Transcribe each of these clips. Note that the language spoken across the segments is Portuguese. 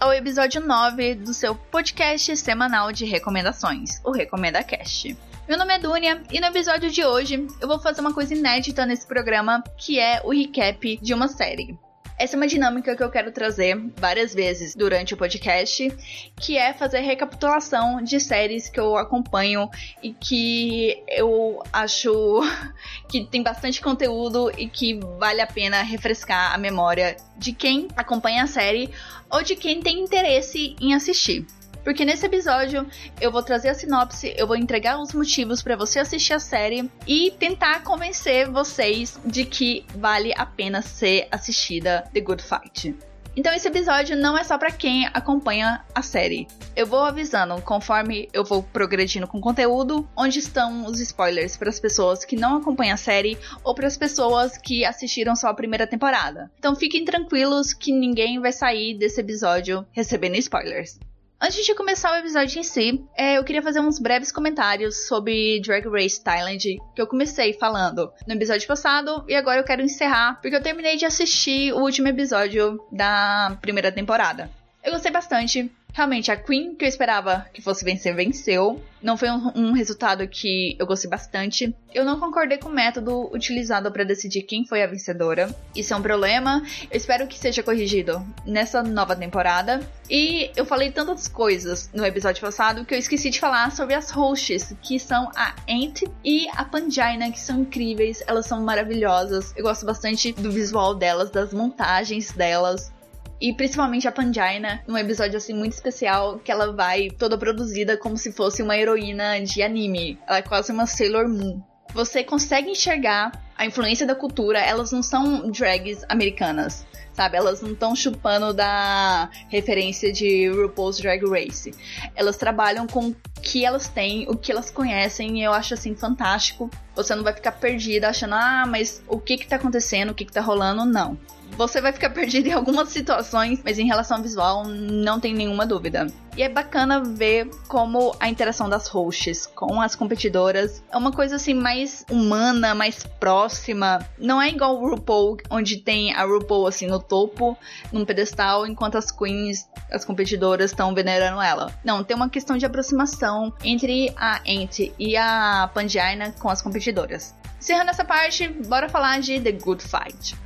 ao episódio 9 do seu podcast semanal de recomendações, o Recomenda Cast. Meu nome é Dunia e no episódio de hoje eu vou fazer uma coisa inédita nesse programa, que é o recap de uma série. Essa é uma dinâmica que eu quero trazer várias vezes durante o podcast, que é fazer recapitulação de séries que eu acompanho e que eu acho que tem bastante conteúdo e que vale a pena refrescar a memória de quem acompanha a série ou de quem tem interesse em assistir. Porque nesse episódio eu vou trazer a sinopse, eu vou entregar os motivos para você assistir a série e tentar convencer vocês de que vale a pena ser assistida The Good Fight. Então esse episódio não é só para quem acompanha a série. Eu vou avisando conforme eu vou progredindo com o conteúdo, onde estão os spoilers para as pessoas que não acompanham a série ou para as pessoas que assistiram só a primeira temporada. Então fiquem tranquilos que ninguém vai sair desse episódio recebendo spoilers. Antes de começar o episódio em si, é, eu queria fazer uns breves comentários sobre Drag Race Thailand, que eu comecei falando no episódio passado e agora eu quero encerrar, porque eu terminei de assistir o último episódio da primeira temporada. Eu gostei bastante, Realmente, a Queen que eu esperava que fosse vencer, venceu. Não foi um, um resultado que eu gostei bastante. Eu não concordei com o método utilizado para decidir quem foi a vencedora. Isso é um problema. Eu espero que seja corrigido nessa nova temporada. E eu falei tantas coisas no episódio passado que eu esqueci de falar sobre as hosts, que são a Ant e a Pangina, que são incríveis. Elas são maravilhosas. Eu gosto bastante do visual delas, das montagens delas. E principalmente a Pangina, num episódio assim muito especial, que ela vai toda produzida como se fosse uma heroína de anime. Ela é quase uma Sailor Moon. Você consegue enxergar a influência da cultura, elas não são drags americanas sabe? Elas não estão chupando da referência de RuPaul's Drag Race. Elas trabalham com o que elas têm, o que elas conhecem, e eu acho assim fantástico. Você não vai ficar perdida achando, ah, mas o que que tá acontecendo, o que que tá rolando? Não. Você vai ficar perdido em algumas situações, mas em relação ao visual, não tem nenhuma dúvida. E é bacana ver como a interação das hosts com as competidoras é uma coisa assim mais humana, mais próxima. Não é igual o RuPaul, onde tem a RuPaul assim no topo, num pedestal, enquanto as queens, as competidoras estão venerando ela. Não, tem uma questão de aproximação entre a Ant e a Pangina com as competidoras. Encerrando essa parte, bora falar de The Good Fight.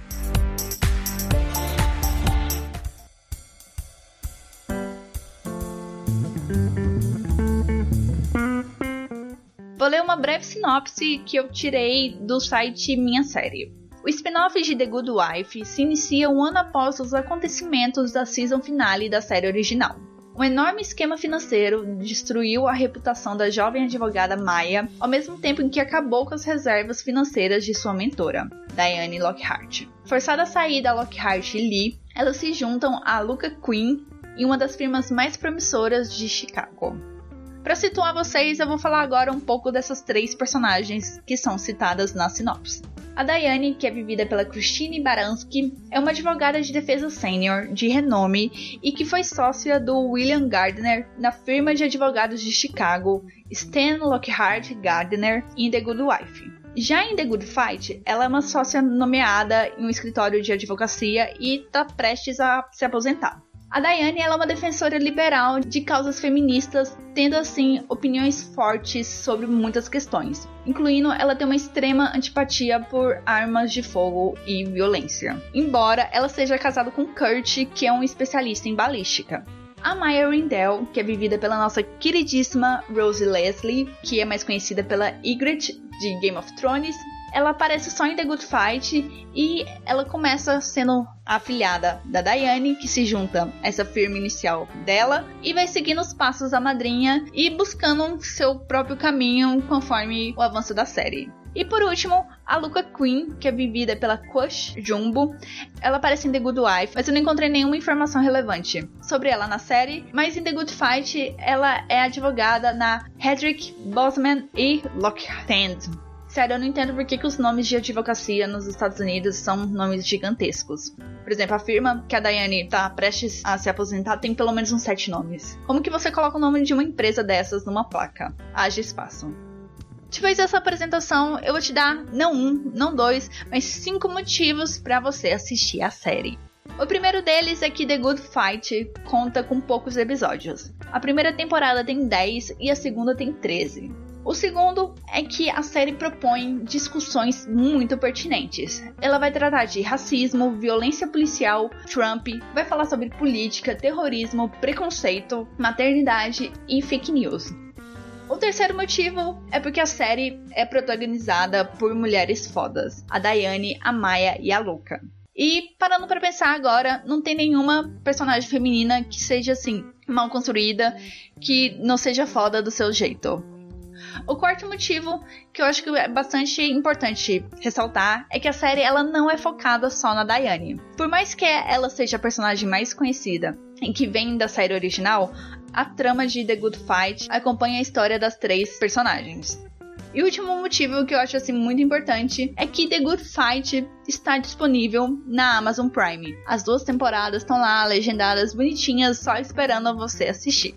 Vou ler uma breve sinopse que eu tirei do site Minha Série. O spin-off de The Good Wife se inicia um ano após os acontecimentos da season finale da série original. Um enorme esquema financeiro destruiu a reputação da jovem advogada Maya, ao mesmo tempo em que acabou com as reservas financeiras de sua mentora, Diane Lockhart. Forçada a sair da Lockhart e Lee, elas se juntam a Luca Quinn em uma das firmas mais promissoras de Chicago. Para situar vocês, eu vou falar agora um pouco dessas três personagens que são citadas na sinopse. A Diane, que é vivida pela Christine Baranski, é uma advogada de defesa sênior de renome e que foi sócia do William Gardner na firma de advogados de Chicago, Stan Lockhart Gardner, em The Good Wife. Já em The Good Fight, ela é uma sócia nomeada em um escritório de advocacia e está prestes a se aposentar. A Daiane é uma defensora liberal de causas feministas, tendo assim opiniões fortes sobre muitas questões, incluindo ela ter uma extrema antipatia por armas de fogo e violência. Embora ela seja casada com Kurt, que é um especialista em balística. A Maya Rindell, que é vivida pela nossa queridíssima Rosie Leslie, que é mais conhecida pela Ygritte de Game of Thrones, ela aparece só em The Good Fight e ela começa sendo a afilhada da Diane, que se junta a essa firma inicial dela e vai seguindo os passos da madrinha e buscando seu próprio caminho conforme o avanço da série. E por último, a Luca Queen, que é vivida pela Kush Jumbo. Ela aparece em The Good Wife, mas eu não encontrei nenhuma informação relevante sobre ela na série. Mas em The Good Fight, ela é advogada na Hedrick, Bosman e Lockhand. Sério, eu não entendo por que, que os nomes de advocacia nos Estados Unidos são nomes gigantescos. Por exemplo, a firma que a Daiane tá prestes a se aposentar tem pelo menos uns sete nomes. Como que você coloca o nome de uma empresa dessas numa placa? Haja espaço. Depois dessa apresentação, eu vou te dar não um, não dois, mas cinco motivos para você assistir a série. O primeiro deles é que The Good Fight conta com poucos episódios. A primeira temporada tem 10 e a segunda tem 13. O segundo é que a série propõe discussões muito pertinentes. Ela vai tratar de racismo, violência policial, Trump, vai falar sobre política, terrorismo, preconceito, maternidade e fake news. O terceiro motivo é porque a série é protagonizada por mulheres fodas: a Daiane, a Maya e a Luca. E parando para pensar agora, não tem nenhuma personagem feminina que seja assim, mal construída, que não seja foda do seu jeito. O quarto motivo, que eu acho que é bastante importante ressaltar, é que a série ela não é focada só na Diane. Por mais que ela seja a personagem mais conhecida e que vem da série original, a trama de The Good Fight acompanha a história das três personagens. E o último motivo que eu acho assim muito importante é que The Good Fight está disponível na Amazon Prime. As duas temporadas estão lá legendadas bonitinhas, só esperando você assistir.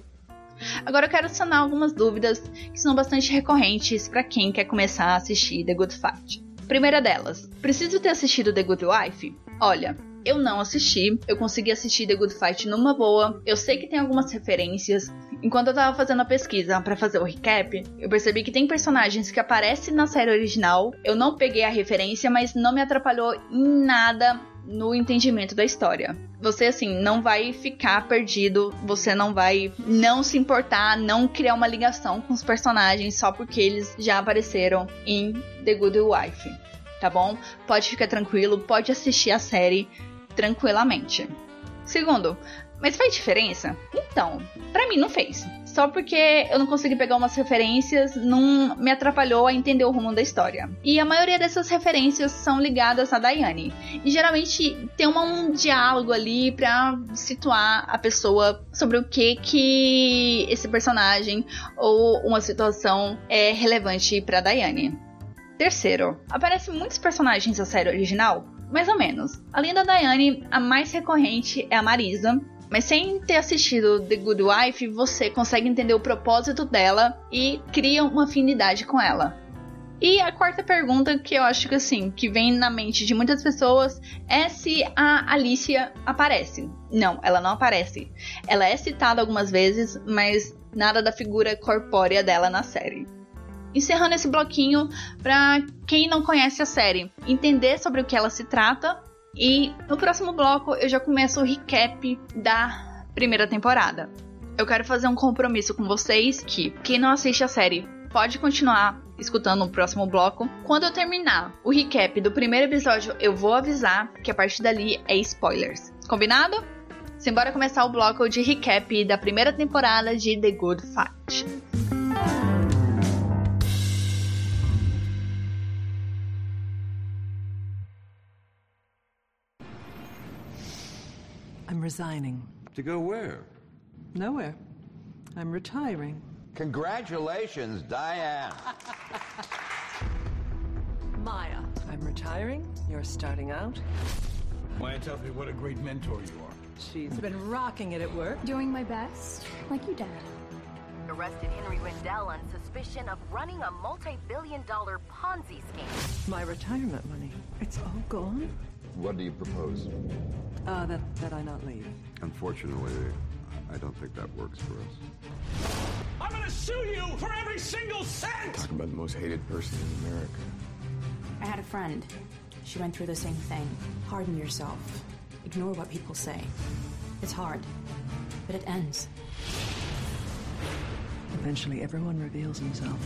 Agora eu quero sanar algumas dúvidas que são bastante recorrentes para quem quer começar a assistir The Good Fight. Primeira delas, preciso ter assistido The Good Wife? Olha, eu não assisti, eu consegui assistir The Good Fight numa boa. Eu sei que tem algumas referências. Enquanto eu tava fazendo a pesquisa para fazer o recap, eu percebi que tem personagens que aparecem na série original. Eu não peguei a referência, mas não me atrapalhou em nada no entendimento da história. Você assim não vai ficar perdido, você não vai não se importar, não criar uma ligação com os personagens só porque eles já apareceram em The Good Wife. Tá bom? Pode ficar tranquilo, pode assistir a série tranquilamente. Segundo, mas faz diferença? Então, para mim não fez. Só porque eu não consegui pegar umas referências, não me atrapalhou a entender o rumo da história. E a maioria dessas referências são ligadas a Diane. E geralmente tem um diálogo ali pra situar a pessoa sobre o que que esse personagem ou uma situação é relevante para Diane. Terceiro, aparecem muitos personagens da série original, mais ou menos. Além da Diane, a mais recorrente é a Marisa, mas sem ter assistido The Good Wife, você consegue entender o propósito dela e cria uma afinidade com ela. E a quarta pergunta que eu acho que assim, que vem na mente de muitas pessoas é se a Alicia aparece. Não, ela não aparece. Ela é citada algumas vezes, mas nada da figura corpórea dela na série encerrando esse bloquinho para quem não conhece a série entender sobre o que ela se trata. E no próximo bloco eu já começo o recap da primeira temporada. Eu quero fazer um compromisso com vocês que quem não assiste a série pode continuar escutando o próximo bloco. Quando eu terminar o recap do primeiro episódio, eu vou avisar que a partir dali é spoilers. Combinado? Simbora começar o bloco de recap da primeira temporada de The Good Fight. Resigning. To go where? Nowhere. I'm retiring. Congratulations, Diane. Maya. I'm retiring. You're starting out. Maya tells me what a great mentor you are. She's been rocking it at work. Doing my best, like you, Dad. Arrested Henry Wendell on suspicion of running a multi-billion dollar Ponzi scheme. My retirement money. It's all gone? What do you propose? Uh, that, that I not leave. Unfortunately, I don't think that works for us. I'm gonna sue you for every single cent! Talk about the most hated person in America. I had a friend. She went through the same thing. Harden yourself. Ignore what people say. It's hard, but it ends. Eventually, everyone reveals himself.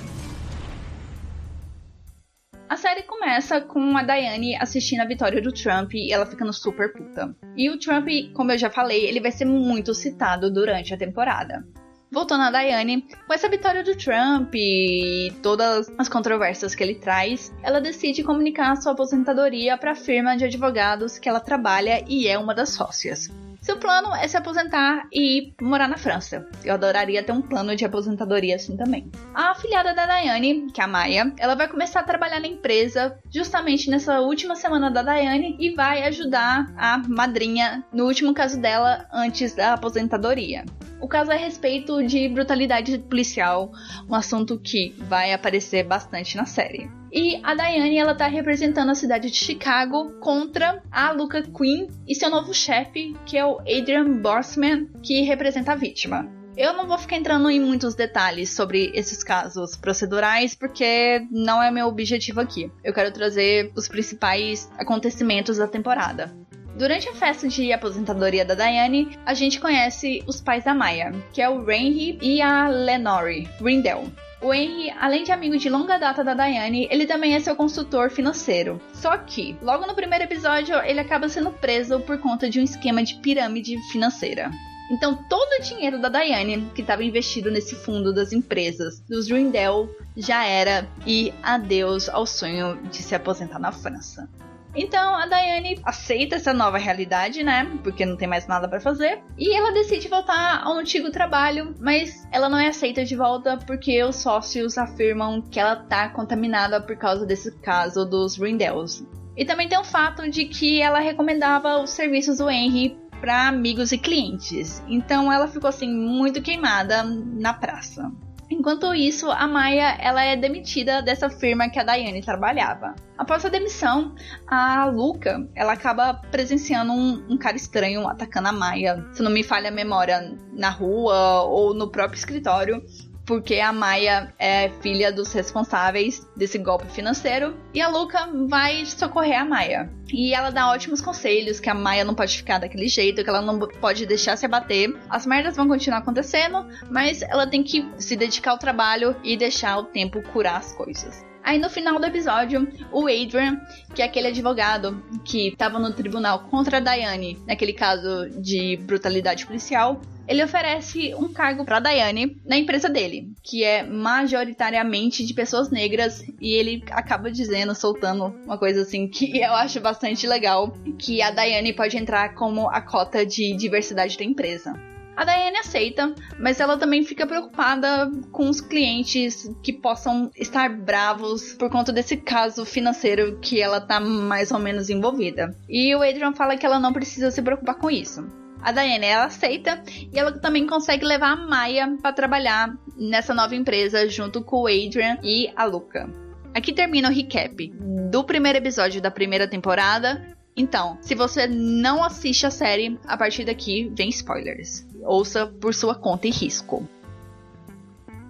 Começa com a Diane assistindo a vitória do Trump e ela ficando super puta. E o Trump, como eu já falei, ele vai ser muito citado durante a temporada. Voltando a Diane, com essa vitória do Trump e todas as controvérsias que ele traz, ela decide comunicar sua aposentadoria para a firma de advogados que ela trabalha e é uma das sócias. Seu plano é se aposentar e morar na França. Eu adoraria ter um plano de aposentadoria assim também. A afilhada da Diane, que é a Maia, ela vai começar a trabalhar na empresa justamente nessa última semana da Diane e vai ajudar a madrinha no último caso dela antes da aposentadoria. O caso é a respeito de brutalidade policial, um assunto que vai aparecer bastante na série. E a Diane, ela tá representando a cidade de Chicago contra a Luca Quinn e seu novo chefe, que é o Adrian Borsman, que representa a vítima. Eu não vou ficar entrando em muitos detalhes sobre esses casos procedurais, porque não é meu objetivo aqui. Eu quero trazer os principais acontecimentos da temporada. Durante a festa de aposentadoria da Diane, a gente conhece os pais da Maya, que é o Henry e a Lenore Rindell. O Henry, além de amigo de longa data da Diane, ele também é seu consultor financeiro. Só que, logo no primeiro episódio, ele acaba sendo preso por conta de um esquema de pirâmide financeira. Então, todo o dinheiro da Diane, que estava investido nesse fundo das empresas dos Rindell, já era e adeus ao sonho de se aposentar na França. Então a Diane aceita essa nova realidade, né? Porque não tem mais nada para fazer. E ela decide voltar ao antigo trabalho, mas ela não é aceita de volta porque os sócios afirmam que ela tá contaminada por causa desse caso dos Rindells. E também tem o fato de que ela recomendava os serviços do Henry para amigos e clientes. Então ela ficou assim muito queimada na praça. Enquanto isso, a Maya ela é demitida dessa firma que a Diane trabalhava. Após a demissão, a Luca ela acaba presenciando um, um, cara estranho atacando a Maya. Se não me falha a memória, na rua ou no próprio escritório porque a Maia é filha dos responsáveis desse golpe financeiro e a Luca vai socorrer a Maia. E ela dá ótimos conselhos que a Maia não pode ficar daquele jeito, que ela não pode deixar se abater. As merdas vão continuar acontecendo, mas ela tem que se dedicar ao trabalho e deixar o tempo curar as coisas. Aí no final do episódio, o Adrian, que é aquele advogado que estava no tribunal contra a Diane, naquele caso de brutalidade policial, ele oferece um cargo para Diane na empresa dele, que é majoritariamente de pessoas negras, e ele acaba dizendo, soltando uma coisa assim que eu acho bastante legal, que a Diane pode entrar como a cota de diversidade da empresa. A Diane aceita, mas ela também fica preocupada com os clientes que possam estar bravos por conta desse caso financeiro que ela tá mais ou menos envolvida. E o Adrian fala que ela não precisa se preocupar com isso. A Diane ela aceita e ela também consegue levar a Maya para trabalhar nessa nova empresa junto com o Adrian e a Luca. Aqui termina o recap do primeiro episódio da primeira temporada. Então, se você não assiste a série, a partir daqui vem spoilers ouça por sua conta e risco.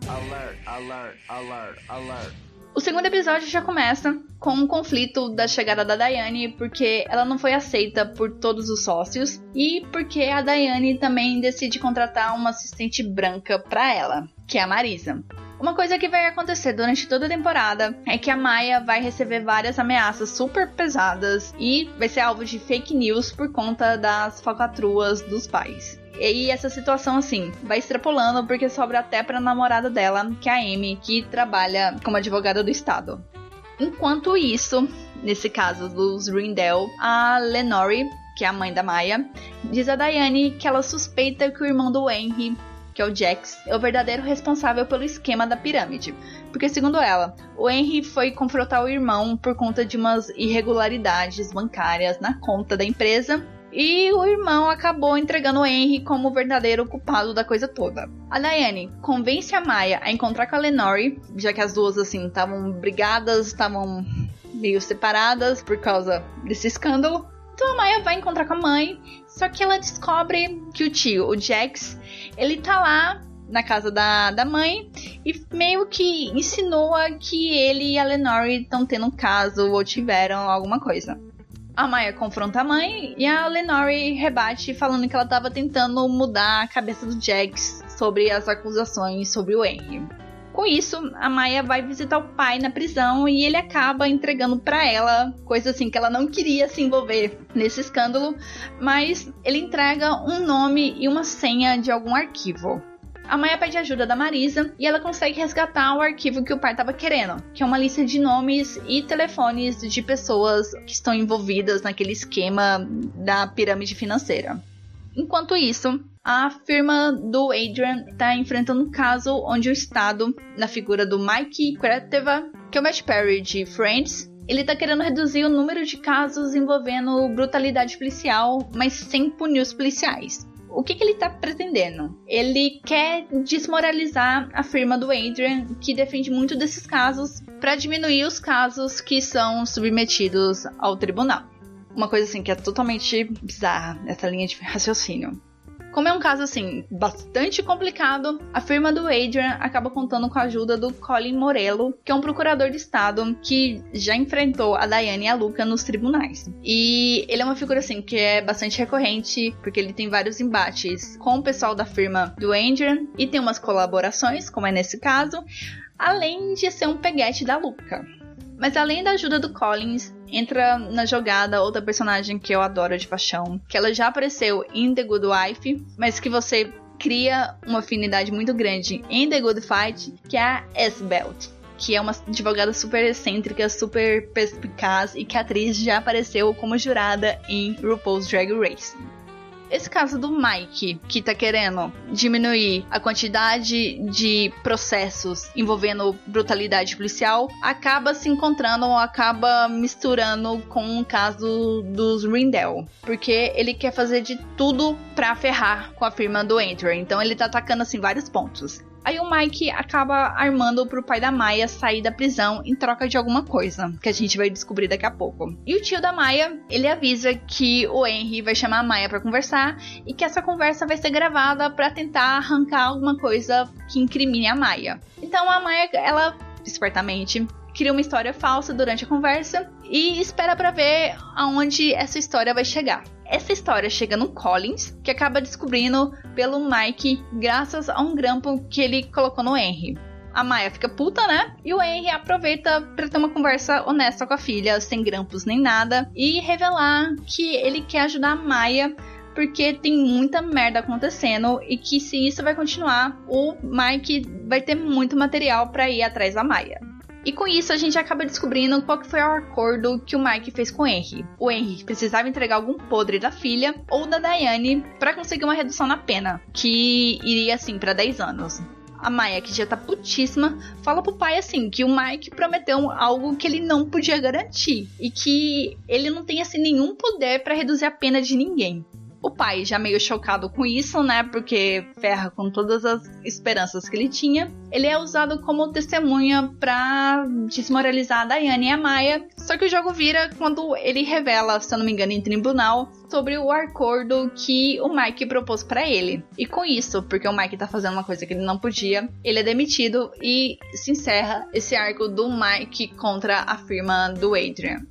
Alert, alert, alert, alert. O segundo episódio já começa com um conflito da chegada da Diane, porque ela não foi aceita por todos os sócios e porque a Diane também decide contratar uma assistente branca para ela, que é a Marisa. Uma coisa que vai acontecer durante toda a temporada é que a Maya vai receber várias ameaças super pesadas e vai ser alvo de fake news por conta das falcatruas dos pais. E essa situação, assim, vai extrapolando porque sobra até pra namorada dela, que é a Amy, que trabalha como advogada do Estado. Enquanto isso, nesse caso dos Rindell, a Lenore, que é a mãe da Maya, diz a Diane que ela suspeita que o irmão do Henry, que é o Jax, é o verdadeiro responsável pelo esquema da pirâmide. Porque, segundo ela, o Henry foi confrontar o irmão por conta de umas irregularidades bancárias na conta da empresa e o irmão acabou entregando o Henry como o verdadeiro culpado da coisa toda. A Diane convence a Maya a encontrar com a Lenore, já que as duas assim estavam brigadas, estavam meio separadas por causa desse escândalo. Então a Maya vai encontrar com a mãe, só que ela descobre que o tio, o Jax, ele tá lá na casa da, da mãe e meio que insinua que ele e a Lenore estão tendo um caso ou tiveram alguma coisa. A Maya confronta a mãe e a Lenore rebate falando que ela estava tentando mudar a cabeça do Jax sobre as acusações sobre o Henry. Com isso, a Maya vai visitar o pai na prisão e ele acaba entregando para ela coisa assim que ela não queria se envolver nesse escândalo, mas ele entrega um nome e uma senha de algum arquivo. A Maia pede ajuda da Marisa e ela consegue resgatar o arquivo que o pai estava querendo, que é uma lista de nomes e telefones de pessoas que estão envolvidas naquele esquema da pirâmide financeira. Enquanto isso, a firma do Adrian está enfrentando um caso onde o Estado, na figura do Mike Kreteva, que é o Matt Perry de Friends, ele está querendo reduzir o número de casos envolvendo brutalidade policial, mas sem punir os policiais. O que, que ele tá pretendendo? Ele quer desmoralizar a firma do Adrian, que defende muito desses casos, para diminuir os casos que são submetidos ao tribunal. Uma coisa assim que é totalmente bizarra, essa linha de raciocínio. Como é um caso assim bastante complicado, a firma do Adrian acaba contando com a ajuda do Colin Morello, que é um procurador de estado que já enfrentou a Diane e a Luca nos tribunais. E ele é uma figura assim que é bastante recorrente, porque ele tem vários embates com o pessoal da firma do Adrian e tem umas colaborações, como é nesse caso, além de ser um peguete da Luca. Mas além da ajuda do Collins, entra na jogada outra personagem que eu adoro de paixão, que ela já apareceu em The Good Wife, mas que você cria uma afinidade muito grande em The Good Fight, que é a S-Belt. Que é uma advogada super excêntrica, super perspicaz e que a atriz já apareceu como jurada em RuPaul's Drag Race. Esse caso do Mike, que tá querendo diminuir a quantidade de processos envolvendo brutalidade policial, acaba se encontrando ou acaba misturando com o caso dos Rindell. Porque ele quer fazer de tudo pra ferrar com a firma do Enter. Então ele tá atacando assim vários pontos. Aí o Mike acaba armando pro pai da Maia sair da prisão em troca de alguma coisa, que a gente vai descobrir daqui a pouco. E o tio da Maia, ele avisa que o Henry vai chamar a Maia para conversar e que essa conversa vai ser gravada para tentar arrancar alguma coisa que incrimine a Maia. Então a Maia, ela espertamente cria uma história falsa durante a conversa e espera para ver aonde essa história vai chegar. Essa história chega no Collins, que acaba descobrindo pelo Mike graças a um grampo que ele colocou no Henry. A Maia fica puta, né? E o Henry aproveita para ter uma conversa honesta com a filha, sem grampos nem nada, e revelar que ele quer ajudar a Maia porque tem muita merda acontecendo e que se isso vai continuar, o Mike vai ter muito material para ir atrás da Maia. E com isso a gente acaba descobrindo qual foi o acordo que o Mike fez com o Henry. O Henry precisava entregar algum podre da filha ou da Diane para conseguir uma redução na pena, que iria assim para 10 anos. A Maia, que já tá putíssima, fala pro pai assim que o Mike prometeu algo que ele não podia garantir e que ele não tem assim nenhum poder para reduzir a pena de ninguém. O pai, já meio chocado com isso, né? Porque ferra com todas as esperanças que ele tinha. Ele é usado como testemunha para desmoralizar a Diane e a Maia. Só que o jogo vira quando ele revela, se eu não me engano, em tribunal, sobre o acordo que o Mike propôs para ele. E com isso, porque o Mike tá fazendo uma coisa que ele não podia, ele é demitido e se encerra esse arco do Mike contra a firma do Adrian.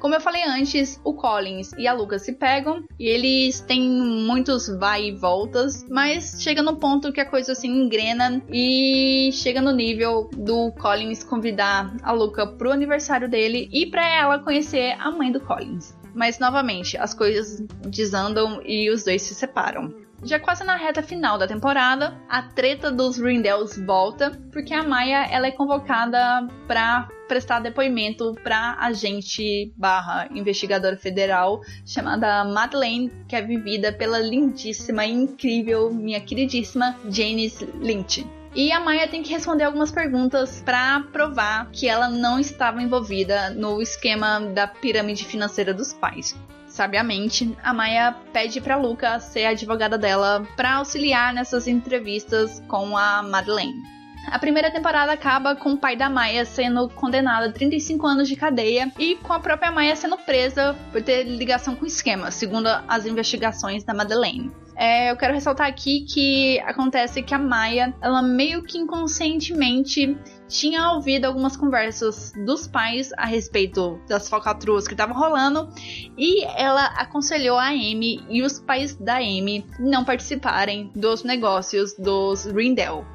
Como eu falei antes, o Collins e a Lucas se pegam e eles têm muitos vai e voltas, mas chega no ponto que a coisa assim engrena e chega no nível do Collins convidar a Luca pro aniversário dele e para ela conhecer a mãe do Collins. Mas novamente, as coisas desandam e os dois se separam. Já quase na reta final da temporada, a treta dos Rindells volta, porque a Maia ela é convocada para prestar depoimento para agente barra investigadora federal chamada Madeleine, que é vivida pela lindíssima e incrível, minha queridíssima Janice Lynch. E a Maia tem que responder algumas perguntas para provar que ela não estava envolvida no esquema da pirâmide financeira dos pais sabiamente, a Maia pede para Luca ser a advogada dela para auxiliar nessas entrevistas com a Madeleine. A primeira temporada acaba com o pai da Maia sendo condenado a 35 anos de cadeia e com a própria Maia sendo presa por ter ligação com o esquema, segundo as investigações da Madeleine. É, eu quero ressaltar aqui que acontece que a Maia, ela meio que inconscientemente tinha ouvido algumas conversas dos pais a respeito das falcatruas que estavam rolando e ela aconselhou a Amy e os pais da Amy não participarem dos negócios dos Rindell.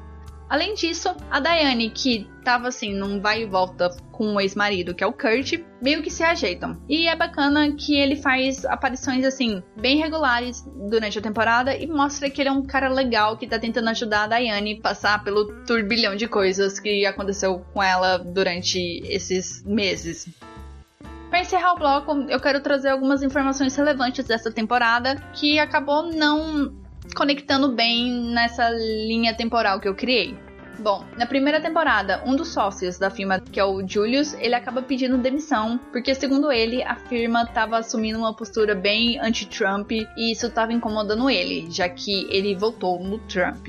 Além disso, a Diane, que tava assim, num vai e volta com o ex-marido, que é o Kurt, meio que se ajeitam. E é bacana que ele faz aparições assim, bem regulares durante a temporada e mostra que ele é um cara legal que tá tentando ajudar a Diane passar pelo turbilhão de coisas que aconteceu com ela durante esses meses. Para encerrar o bloco, eu quero trazer algumas informações relevantes dessa temporada que acabou não conectando bem nessa linha temporal que eu criei. Bom, na primeira temporada, um dos sócios da firma, que é o Julius, ele acaba pedindo demissão, porque segundo ele, a firma estava assumindo uma postura bem anti-Trump e isso estava incomodando ele, já que ele votou no Trump.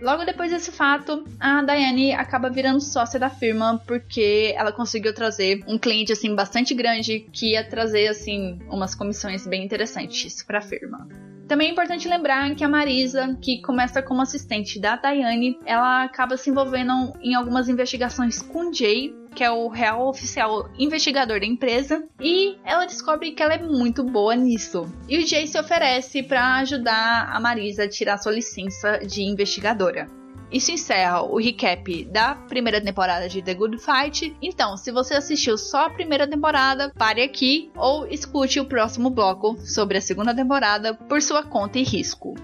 Logo depois desse fato, a Daiane acaba virando sócia da firma porque ela conseguiu trazer um cliente assim bastante grande que ia trazer assim umas comissões bem interessantes para a firma. Também é importante lembrar que a Marisa, que começa como assistente da Daiane, ela acaba se envolvendo em algumas investigações com Jay, que é o real oficial investigador da empresa, e ela descobre que ela é muito boa nisso. E o Jay se oferece para ajudar a Marisa a tirar sua licença de investigadora. Isso encerra o recap da primeira temporada de The Good Fight. Então, se você assistiu só a primeira temporada, pare aqui ou escute o próximo bloco sobre a segunda temporada por sua conta e risco.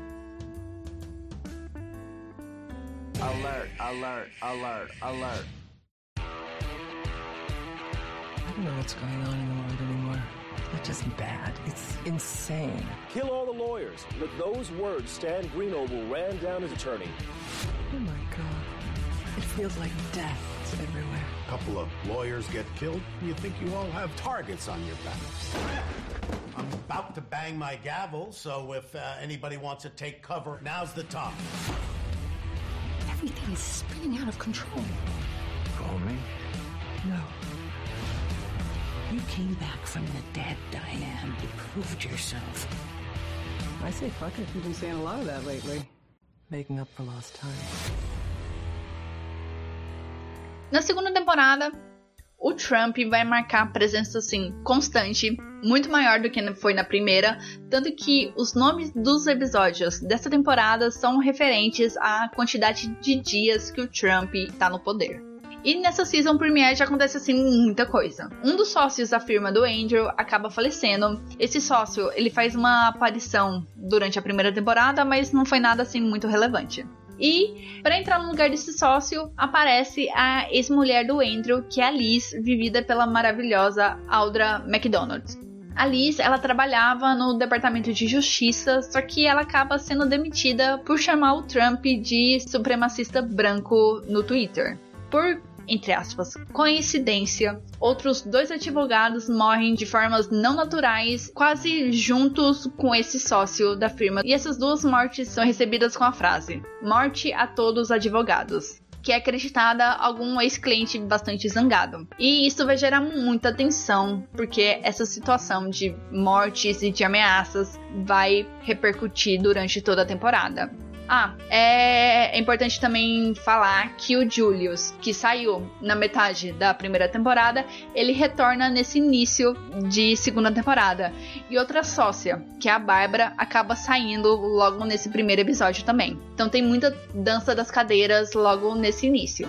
Alert, alert, alert, alert. I don't know what's going on in the world anymore. Just bad. It's insane. Kill all the lawyers. With those words, Stan Greenoble ran down his attorney. Oh my god. It feels like death is everywhere. A couple of lawyers get killed, and you think you all have targets on your back. I'm about to bang my gavel, so if uh, anybody wants to take cover, now's the time. Everything is spinning out of control. Call me? Came back from the dead, Diane. You proved yourself. I say fuck it. You've been saying a lot of that lately. Making up for lost time. Na segunda temporada, o Trump vai marcar presença assim constante, muito maior do que foi na primeira, tanto que os nomes dos episódios dessa temporada são referentes à quantidade de dias que o Trump está no poder. E nessa season premiere já acontece assim muita coisa. Um dos sócios da firma do Andrew acaba falecendo. Esse sócio, ele faz uma aparição durante a primeira temporada, mas não foi nada assim muito relevante. E para entrar no lugar desse sócio aparece a ex-mulher do Andrew, que é a Liz, vivida pela maravilhosa Audra McDonald. A Liz, ela trabalhava no departamento de justiça, só que ela acaba sendo demitida por chamar o Trump de supremacista branco no Twitter. Por entre aspas, coincidência, outros dois advogados morrem de formas não naturais, quase juntos com esse sócio da firma. E essas duas mortes são recebidas com a frase: Morte a todos os advogados que é acreditada a algum ex-cliente bastante zangado. E isso vai gerar muita tensão, porque essa situação de mortes e de ameaças vai repercutir durante toda a temporada. Ah, é importante também falar que o Julius, que saiu na metade da primeira temporada, ele retorna nesse início de segunda temporada. E outra sócia, que é a Bárbara, acaba saindo logo nesse primeiro episódio também. Então tem muita dança das cadeiras logo nesse início.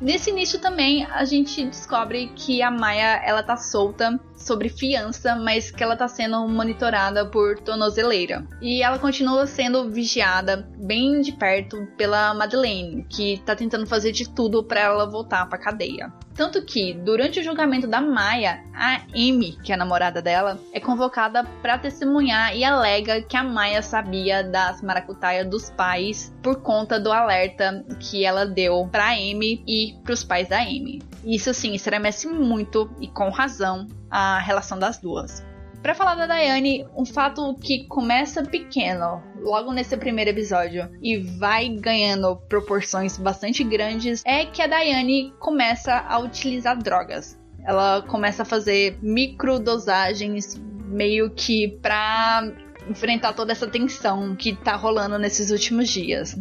Nesse início também a gente descobre que a Maia ela tá solta sobre fiança, mas que ela tá sendo monitorada por tornozeleira. E ela continua sendo vigiada bem de perto pela Madeleine, que tá tentando fazer de tudo para ela voltar pra cadeia. Tanto que, durante o julgamento da Maia, a Amy, que é a namorada dela, é convocada para testemunhar e alega que a Maia sabia das maracutaias dos pais por conta do alerta que ela deu pra Amy e pros pais da Amy. Isso, assim, estremece muito e com razão a relação das duas. Para falar da Daiane, um fato que começa pequeno, logo nesse primeiro episódio, e vai ganhando proporções bastante grandes, é que a Daiane começa a utilizar drogas. Ela começa a fazer microdosagens meio que pra enfrentar toda essa tensão que tá rolando nesses últimos dias.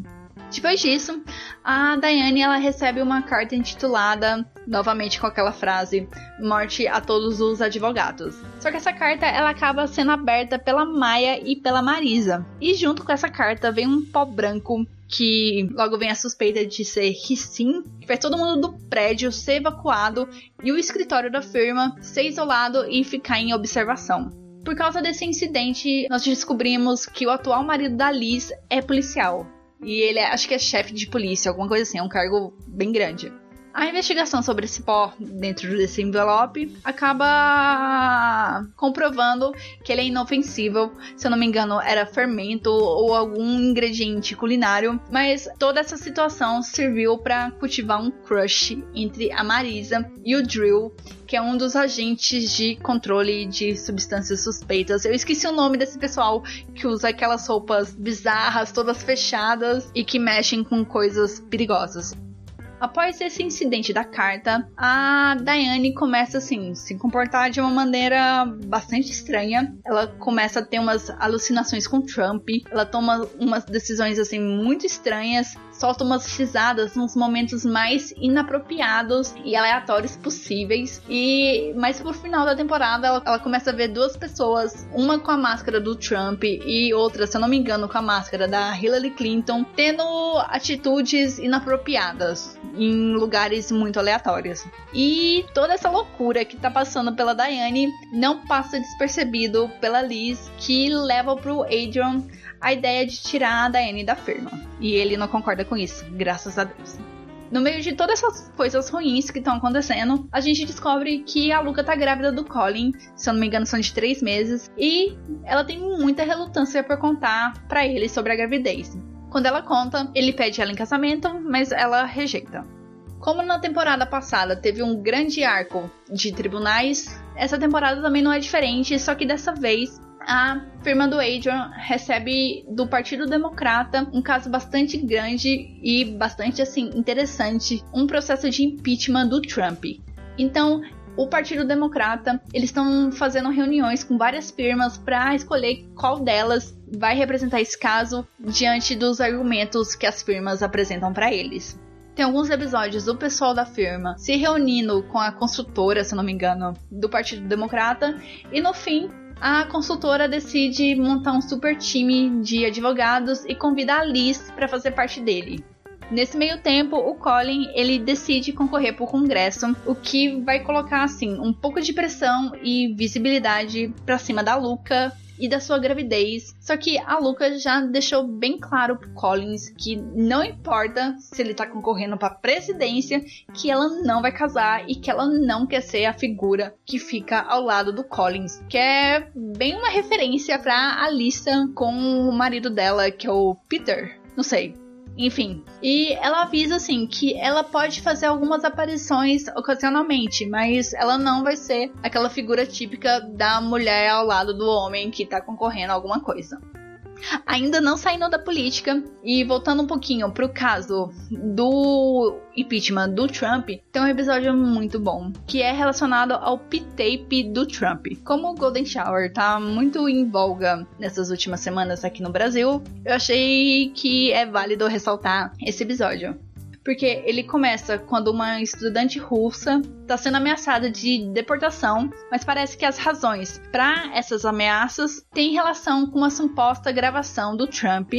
Depois disso, a Diane ela recebe uma carta intitulada, novamente com aquela frase, Morte a todos os advogados. Só que essa carta ela acaba sendo aberta pela Maia e pela Marisa. E junto com essa carta vem um pó branco que logo vem a suspeita de ser Rissim, que faz todo mundo do prédio ser evacuado e o escritório da firma ser isolado e ficar em observação. Por causa desse incidente, nós descobrimos que o atual marido da Liz é policial. E ele é, acho que é chefe de polícia, alguma coisa assim, é um cargo bem grande. A investigação sobre esse pó dentro desse envelope acaba comprovando que ele é inofensivo. Se eu não me engano, era fermento ou algum ingrediente culinário. Mas toda essa situação serviu para cultivar um crush entre a Marisa e o Drill, que é um dos agentes de controle de substâncias suspeitas. Eu esqueci o nome desse pessoal que usa aquelas roupas bizarras, todas fechadas e que mexem com coisas perigosas. Após esse incidente da carta, a Diane começa assim se comportar de uma maneira bastante estranha. Ela começa a ter umas alucinações com Trump. Ela toma umas decisões assim muito estranhas solta umas risadas nos momentos mais inapropriados e aleatórios possíveis. E mas por final da temporada ela, ela, começa a ver duas pessoas, uma com a máscara do Trump e outra, se eu não me engano, com a máscara da Hillary Clinton, tendo atitudes inapropriadas em lugares muito aleatórios. E toda essa loucura que tá passando pela Diane não passa despercebido pela Liz, que leva pro Adrian a ideia de tirar a Diane da firma. E ele não concorda com isso, graças a Deus. No meio de todas essas coisas ruins que estão acontecendo, a gente descobre que a Luca tá grávida do Colin, se eu não me engano são de três meses, e ela tem muita relutância por contar para ele sobre a gravidez. Quando ela conta, ele pede ela em casamento, mas ela rejeita. Como na temporada passada teve um grande arco de tribunais, essa temporada também não é diferente, só que dessa vez a firma do Adrian recebe do Partido Democrata um caso bastante grande e bastante assim interessante, um processo de impeachment do Trump. Então, o Partido Democrata, eles estão fazendo reuniões com várias firmas para escolher qual delas vai representar esse caso diante dos argumentos que as firmas apresentam para eles. Tem alguns episódios do pessoal da firma se reunindo com a consultora, se não me engano, do Partido Democrata, e no fim a consultora decide montar um super time de advogados e convida a Liz para fazer parte dele. Nesse meio tempo, o Colin ele decide concorrer para o Congresso, o que vai colocar assim um pouco de pressão e visibilidade para cima da Luca e da sua gravidez. Só que a Luca já deixou bem claro pro Collins que não importa se ele tá concorrendo para presidência, que ela não vai casar e que ela não quer ser a figura que fica ao lado do Collins, que é bem uma referência para Alissa com o marido dela, que é o Peter. Não sei, enfim. E ela avisa assim que ela pode fazer algumas aparições ocasionalmente, mas ela não vai ser aquela figura típica da mulher ao lado do homem que tá concorrendo a alguma coisa. Ainda não saindo da política e voltando um pouquinho pro caso do impeachment do Trump, tem um episódio muito bom que é relacionado ao P-tape do Trump. Como o Golden Shower tá muito em voga nessas últimas semanas aqui no Brasil, eu achei que é válido ressaltar esse episódio porque ele começa quando uma estudante russa está sendo ameaçada de deportação, mas parece que as razões para essas ameaças têm relação com uma suposta gravação do Trump,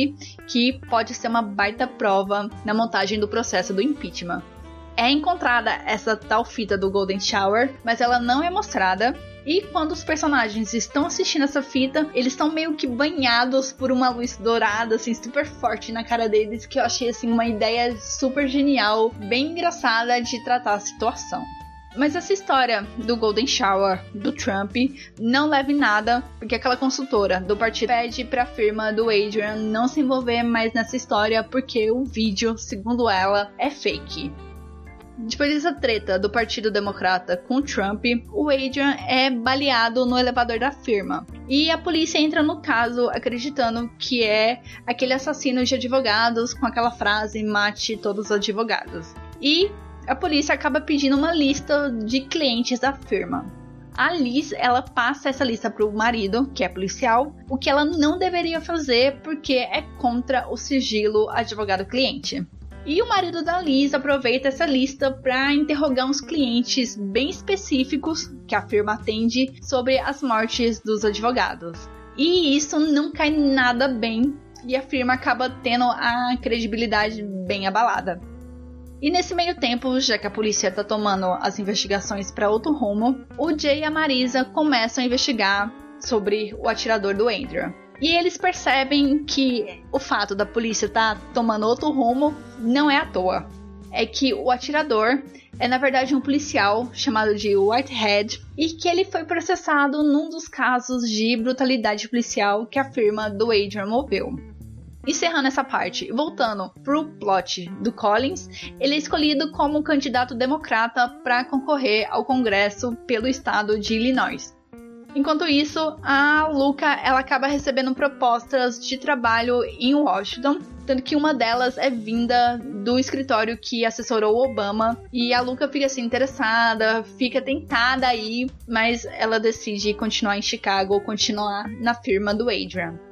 que pode ser uma baita prova na montagem do processo do impeachment. É encontrada essa tal fita do Golden Shower, mas ela não é mostrada e quando os personagens estão assistindo essa fita, eles estão meio que banhados por uma luz dourada, assim, super forte na cara deles, que eu achei, assim, uma ideia super genial, bem engraçada de tratar a situação. Mas essa história do Golden Shower do Trump não leva em nada, porque aquela consultora do partido pede para a firma do Adrian não se envolver mais nessa história, porque o vídeo, segundo ela, é fake. Depois dessa treta do Partido Democrata com Trump, o Adrian é baleado no elevador da firma. E a polícia entra no caso acreditando que é aquele assassino de advogados com aquela frase mate todos os advogados. E a polícia acaba pedindo uma lista de clientes da firma. A Liz, ela passa essa lista pro marido, que é policial, o que ela não deveria fazer porque é contra o sigilo advogado-cliente. E o marido da Liz aproveita essa lista para interrogar uns clientes bem específicos que a firma atende sobre as mortes dos advogados. E isso não cai nada bem e a firma acaba tendo a credibilidade bem abalada. E nesse meio tempo, já que a polícia está tomando as investigações para outro rumo, o Jay e a Marisa começam a investigar sobre o atirador do Andrew. E eles percebem que o fato da polícia estar tá tomando outro rumo não é à toa. é que o atirador é na verdade um policial chamado de Whitehead e que ele foi processado num dos casos de brutalidade policial que a firma do Adrian moveu. Encerrando essa parte, voltando pro plot do Collins, ele é escolhido como candidato democrata para concorrer ao Congresso pelo estado de Illinois. Enquanto isso, a Luca ela acaba recebendo propostas de trabalho em Washington, tanto que uma delas é vinda do escritório que assessorou o Obama, e a Luca fica assim interessada, fica tentada aí, mas ela decide continuar em Chicago, continuar na firma do Adrian.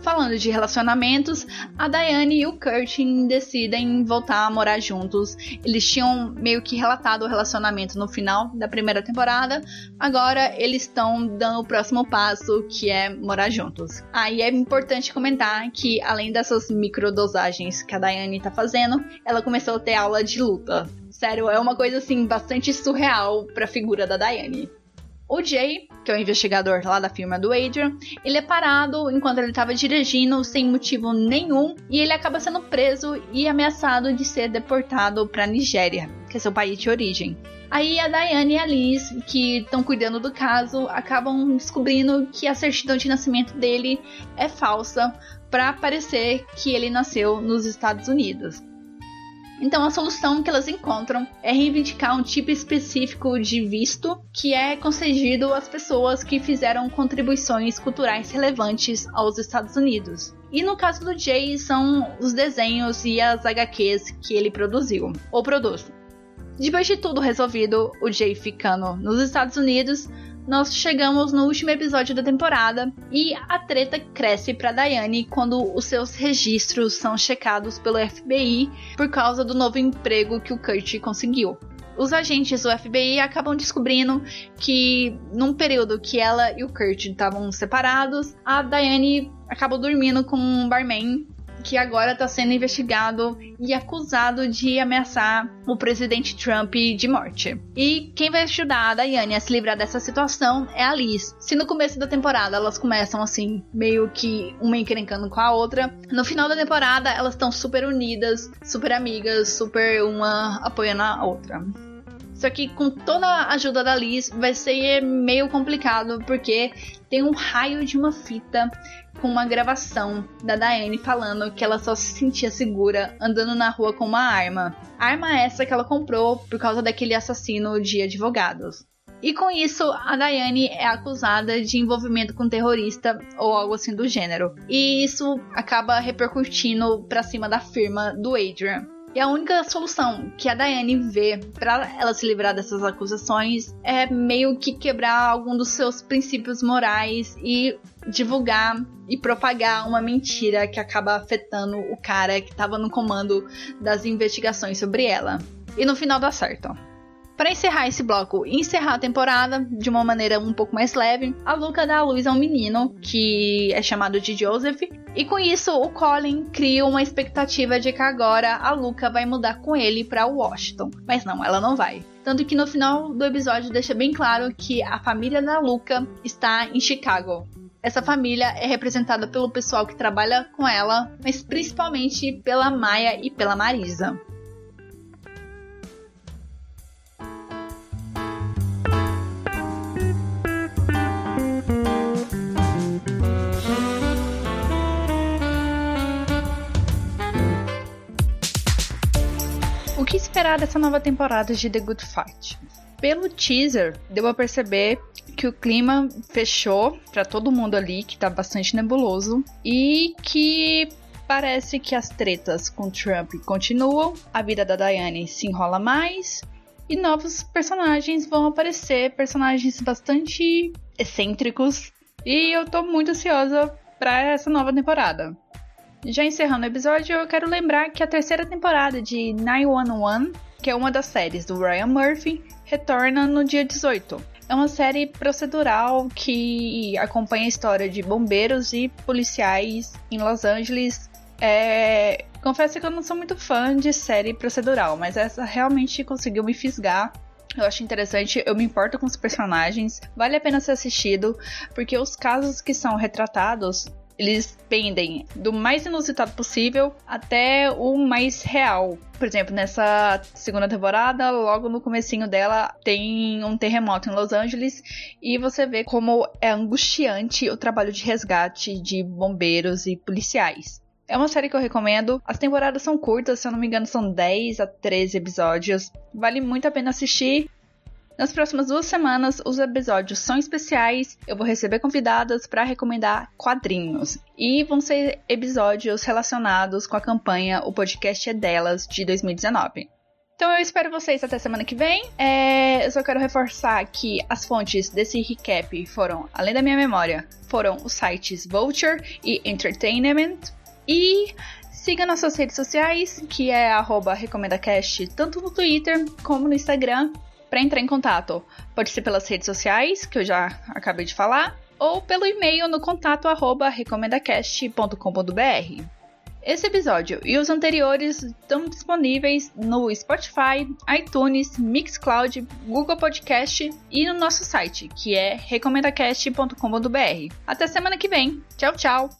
Falando de relacionamentos, a Diane e o Curtin decidem voltar a morar juntos. Eles tinham meio que relatado o relacionamento no final da primeira temporada, agora eles estão dando o próximo passo, que é morar juntos. Aí é importante comentar que, além dessas microdosagens que a Diane tá fazendo, ela começou a ter aula de luta. Sério, é uma coisa assim bastante surreal pra figura da Diane. O Jay, que é o investigador lá da firma do Adrian, ele é parado enquanto ele estava dirigindo sem motivo nenhum e ele acaba sendo preso e ameaçado de ser deportado para Nigéria, que é seu país de origem. Aí a Diane e a Liz, que estão cuidando do caso, acabam descobrindo que a certidão de nascimento dele é falsa para parecer que ele nasceu nos Estados Unidos. Então a solução que elas encontram é reivindicar um tipo específico de visto que é concedido às pessoas que fizeram contribuições culturais relevantes aos Estados Unidos. E no caso do Jay, são os desenhos e as HQs que ele produziu, ou produz. Depois de tudo resolvido, o Jay ficando nos Estados Unidos, nós chegamos no último episódio da temporada e a treta cresce para Diane quando os seus registros são checados pelo FBI por causa do novo emprego que o Kurt conseguiu. Os agentes do FBI acabam descobrindo que, num período que ela e o Kurt estavam separados, a Diane acabou dormindo com um barman que agora está sendo investigado e acusado de ameaçar o presidente Trump de morte. E quem vai ajudar a Diane a se livrar dessa situação é a Liz. Se no começo da temporada elas começam assim, meio que uma encrencando com a outra, no final da temporada elas estão super unidas, super amigas, super uma apoiando a outra. Só que com toda a ajuda da Liz vai ser meio complicado porque tem um raio de uma fita com uma gravação da Diane falando que ela só se sentia segura andando na rua com uma arma. Arma essa que ela comprou por causa daquele assassino de advogados. E com isso, a Diane é acusada de envolvimento com terrorista ou algo assim do gênero. E isso acaba repercutindo para cima da firma do Adrian. E a única solução que a Diane vê para ela se livrar dessas acusações é meio que quebrar algum dos seus princípios morais e divulgar e propagar uma mentira que acaba afetando o cara que estava no comando das investigações sobre ela. E no final dá certo. Para encerrar esse bloco e encerrar a temporada de uma maneira um pouco mais leve, a Luca dá a luz a um menino que é chamado de Joseph. E com isso, o Colin cria uma expectativa de que agora a Luca vai mudar com ele para Washington. Mas não, ela não vai. Tanto que no final do episódio deixa bem claro que a família da Luca está em Chicago. Essa família é representada pelo pessoal que trabalha com ela, mas principalmente pela Maia e pela Marisa. Que esperar dessa nova temporada de The Good Fight? Pelo teaser, deu a perceber que o clima fechou para todo mundo ali, que tá bastante nebuloso, e que parece que as tretas com Trump continuam, a vida da Diane se enrola mais, e novos personagens vão aparecer, personagens bastante excêntricos, e eu tô muito ansiosa para essa nova temporada. Já encerrando o episódio, eu quero lembrar que a terceira temporada de 911, que é uma das séries do Ryan Murphy, retorna no dia 18. É uma série procedural que acompanha a história de bombeiros e policiais em Los Angeles. É... Confesso que eu não sou muito fã de série procedural, mas essa realmente conseguiu me fisgar eu acho interessante, eu me importo com os personagens, vale a pena ser assistido, porque os casos que são retratados eles pendem do mais inusitado possível até o mais real. Por exemplo, nessa segunda temporada, logo no comecinho dela, tem um terremoto em Los Angeles e você vê como é angustiante o trabalho de resgate de bombeiros e policiais. É uma série que eu recomendo. As temporadas são curtas, se eu não me engano, são 10 a 13 episódios. Vale muito a pena assistir. Nas próximas duas semanas, os episódios são especiais. Eu vou receber convidadas para recomendar quadrinhos. E vão ser episódios relacionados com a campanha O Podcast é Delas de 2019. Então eu espero vocês até semana que vem. É, eu só quero reforçar que as fontes desse recap foram, além da minha memória, foram os sites Vulture e Entertainment. E siga nossas redes sociais, que é @recomendacast, tanto no Twitter como no Instagram. Para entrar em contato, pode ser pelas redes sociais, que eu já acabei de falar, ou pelo e-mail no contato arroba recomendacast.com.br. Esse episódio e os anteriores estão disponíveis no Spotify, iTunes, Mixcloud, Google Podcast e no nosso site, que é recomendacast.com.br. Até semana que vem. Tchau, tchau!